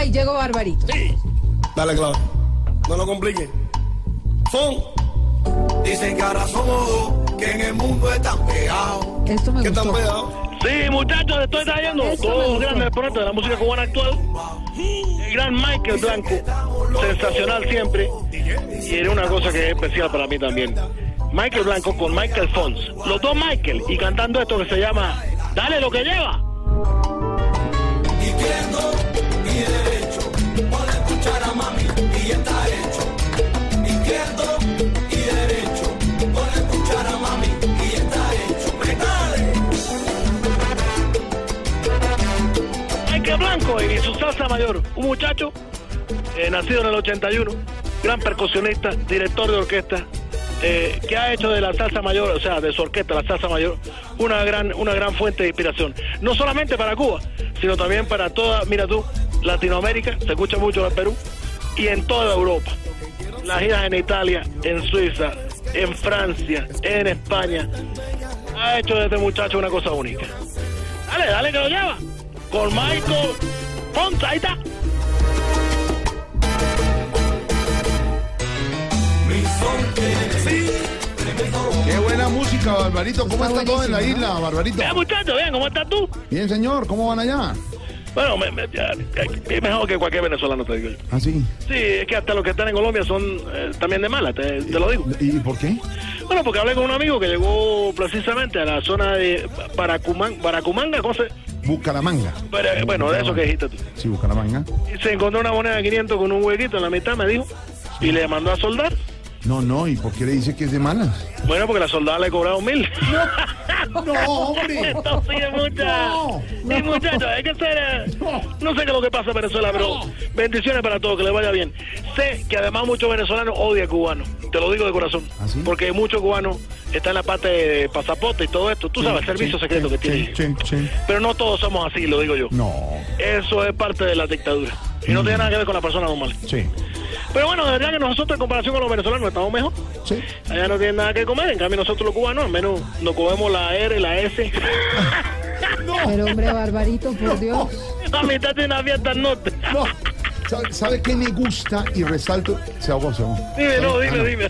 Ay, llegó Barbarito. Sí. Dale, claro. No lo complique. Son. Dicen que ahora somos dos, que en el mundo están pegados. Esto me ¿Qué gustó. están pegados? Sí, muchachos, estoy trayendo gustó. grandes exponentes de la música cubana actual. El gran Michael Blanco, sensacional siempre. Y era una cosa que es especial para mí también. Michael Blanco con Michael Fons. Los dos Michael y cantando esto que se llama Dale lo que lleva. Salsa mayor. Un muchacho eh, nacido en el 81, gran percusionista, director de orquesta, eh, que ha hecho de la salsa mayor, o sea, de su orquesta, la salsa mayor, una gran, una gran fuente de inspiración. No solamente para Cuba, sino también para toda, mira tú, Latinoamérica, se escucha mucho en Perú, y en toda Europa. Las giras en Italia, en Suiza, en Francia, en España. Ha hecho de este muchacho una cosa única. Dale, dale que lo lleva. Con Michael Fons, ahí está. Qué buena música, Barbarito. ¿Cómo está, Está todo en la isla, Barbarito? Bien, muchachos, bien, ¿cómo estás tú? Bien, señor. ¿Cómo van allá? Bueno, me- me- ya, es mejor que cualquier venezolano, te digo yo. ¿Ah, sí? Sí, es que hasta los que están en Colombia son eh, también de mala, te, te lo digo. ¿Y por qué? Bueno, porque hablé con un amigo que llegó precisamente a la zona de Baracumán, Baracumanga, ¿cómo se? Bucaramanga. Pero, bueno, de eso que dijiste tú. Sí, Bucaramanga. Y se encontró una moneda de 500 con un huequito en la mitad, me dijo, y le mandó a soldar. No, no. ¿Y por qué le dice que es de malas? Bueno, porque la soldada le cobraron mil. No, hombre. Esto sí es mucha. No, Sí, muchachos, hay que ser. No sé qué es lo que pasa en Venezuela, pero bendiciones para todos, que les vaya bien. Sé que además muchos venezolanos odian cubanos. Te lo digo de corazón. ¿Ah, sí? Porque muchos cubanos están en la parte de pasaporte y todo esto. Tú sabes, el servicio Sí, secreto sí, que tienen. Sí, sí, sí. Pero no todos somos así, lo digo yo. No. Eso es parte de la dictadura. Y no tiene nada que ver con la persona normal. Sí. Pero bueno, de verdad que nosotros en comparación con los venezolanos estamos mejor. Sí. Allá no tienen nada que comer, en cambio nosotros los cubanos al menos nos comemos la R, la S. Pero hombre, Barbarito, por Dios. La mitad de una fiesta norte. No. ¿Sabe, sabe qué me gusta y resalto? Se ahogó, se ahogó. Dime, no, dime, Ah, dime.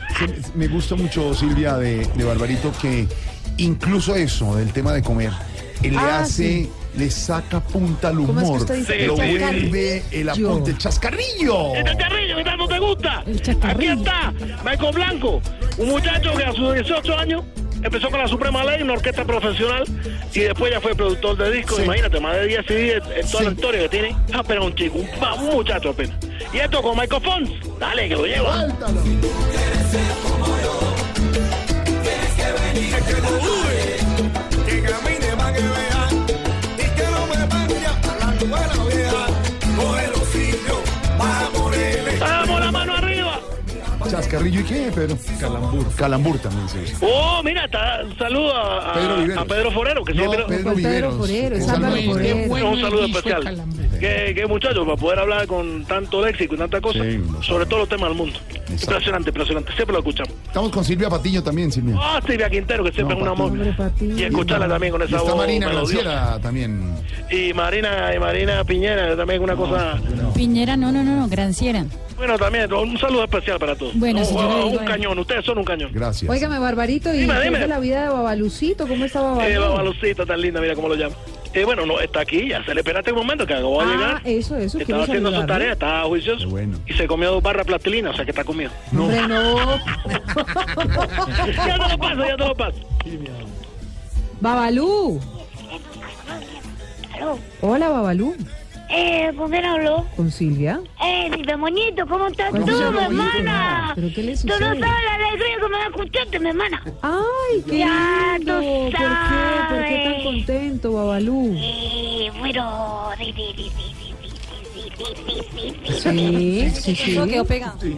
Me gusta mucho, Silvia, de, de Barbarito, que incluso eso, del tema de comer, le Ah, hace, sí. le saca punta al ¿Cómo es que humor. lo chascarrillo? vuelve el apunte, el chascarrillo. Tanto te gusta. Aquí está, Michael Blanco, un muchacho que a sus 18 años empezó con la Suprema Ley, una orquesta profesional, y después ya fue productor de discos. Sí. Imagínate, más de 10 CD en toda Sí. la historia que tiene. Ah, pero un chico, un, un muchacho apenas. Y esto con Michael Fons. Dale, que lo lleva. ¿Chascarrillo y qué, Pedro? Calambur. Calambur también se usa. Oh, mira, está, saludo a, a- Pedro Viveros. a Pedro Forero, que No, siempre... Pedro Pedro Viveros. Forero, es Un Álvaro saludo. Forero. Bueno, un saludo especial. Que, que muchachos, para poder hablar con tanto léxico y tanta cosa, Sí, sobre todos los temas del mundo. Exacto. Impresionante, impresionante. Siempre lo escuchamos. Estamos con Silvia Patiño también, Silvia. Ah, Silvia Quintero, que siempre No, es un amor. Y escucharla también con Y esa está voz Marina melodiosa. Granciera también. Y Marina, y Marina Piñera, también una cosa... Piñera, no, no, no, no, Granciera. Bueno, también un saludo especial para todos. Bueno, un, cañón, ustedes son un cañón. Gracias. Óigame, Barbarito, ¿y Dime, dime. es de la vida de Babalucito? ¿Cómo está Eh, Babalú? Babalucita tan linda, mira cómo lo llama. Eh, bueno, no, está aquí, ya se le esperaste un momento que acabó de Ah, llegar. eso, eso, Estaba haciendo su tarea, estaba juicioso. Bueno. Y se comió dos barras plastilina, o sea que está comido. Hombre, no. ya te lo paso, ya te lo paso. Babalú. Hola, Babalú. Eh, ¿con quién habló? ¿Con Silvia? Eh, Ramonito, ¿cómo estás tú, mi hermana? ¿Pero qué le sucede? Tú no sabes la alegría que me da escucharte, mi hermana. Ay, qué ya, lindo. Tú sabes. ¿Por qué? ¿Por qué tan contento, Babalú? Eh, bueno, di, di, di, di. Sí, sí, sí. Eso quedó pegado. Sí.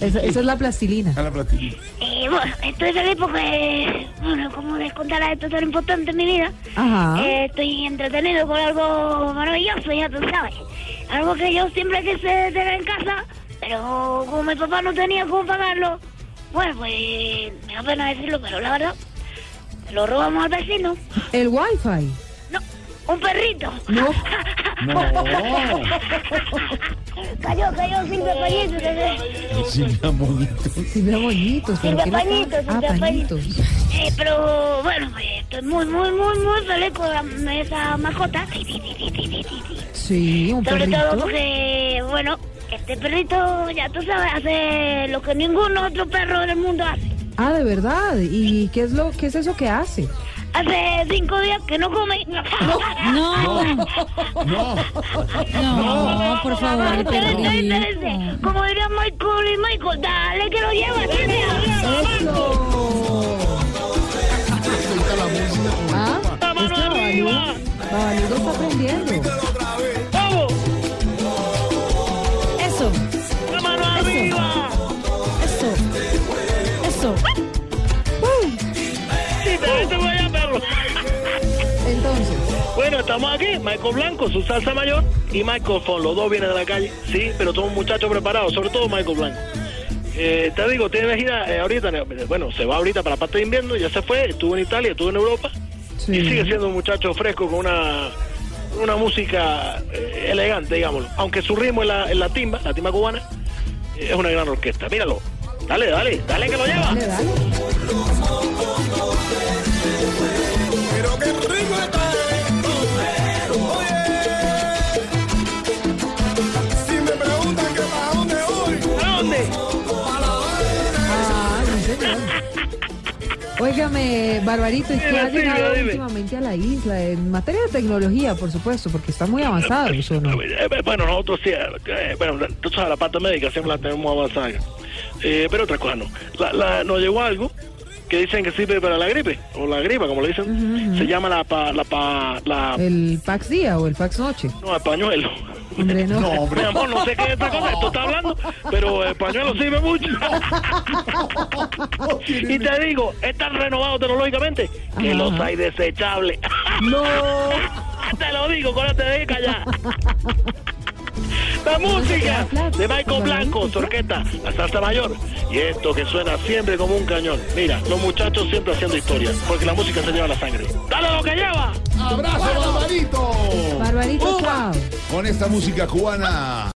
Esa, esa, es la plastilina. Ah, la plastilina. Eh, bueno, estoy feliz porque, bueno, como les contará esto tan importante en mi vida, Ajá. Eh, estoy entretenido con algo maravilloso, ya tú sabes. Algo que yo siempre quise tener en casa, pero como mi papá no tenía cómo pagarlo, bueno, pues me da pena decirlo, pero la verdad, lo robamos al vecino. El wifi. No, un perrito. No. No. cayó, cayó Silvia Pañito. bebé. Silvia Bonito. Silvia pero Silvia. Pañitos, Ah, Silvia pañitos. Eh, pero bueno, pues, estoy muy, muy, muy, muy feliz con esa mascota. Sí, un Sobre todo porque, bueno, este perrito, ya tú sabes, hace lo que ningún otro perro del mundo hace. Ah, de verdad. ¿Y qué es lo qué es eso que hace? Hace cinco días que no come. No, No. no, por favor, el Espérense, perrito. espérense. Como diría Michael y Michael, dale que lo lleva, Silvia. Suelta la música. Ah, está aprendiendo. Eso, ¡La mano arriba! eso, eso. Sí, te te voy a perro. Entonces, Bueno, estamos aquí, Michael Blanco, su salsa mayor, y Michael Fon, los dos vienen de la calle, sí, pero son muchachos preparados, sobre todo Michael Blanco. Eh, te digo, tiene gira eh, ahorita, eh, bueno, se va ahorita para la parte de invierno, ya se fue, estuvo en Italia, estuvo en Europa, Sí. y sigue siendo un muchacho fresco con una, una música eh, elegante, digámoslo. Aunque su ritmo es la, es la timba, la timba cubana, eh, es una gran orquesta. Míralo, dale, dale, dale que lo lleva. Óigame, Barbarito, ¿y qué ha llegado dime. últimamente a la isla? En materia de tecnología, por supuesto, porque está muy avanzado eso, ¿no? Eh, Bueno, nosotros sí, eh, bueno, tú sabes, la parte médica siempre la tenemos avanzada. Eh, pero otra cosa no. La, la- nos llegó algo que dicen que sirve para la gripe, o la gripa, como le dicen. Se llama la pa, la pa, la, El Pax Día o el Pax Noche. no, el pañuelo. Hombre, no. No, hombre. Mi amor, no sé qué es esta cosa, esto está hablando, pero el pañuelo sirve mucho. y te digo, están renovados tecnológicamente que Ajá. los hay desechables. No. te lo digo, con te deja ya. La música de Michael Blanco, su orquesta, la salsa mayor. Y esto que suena siempre como un cañón. Mira, los muchachos siempre haciendo historia, porque la música se lleva la sangre. ¡Dale lo que lleva! ¡Abrazo, Barbarito! Barbarito, chao. Con esta música cubana.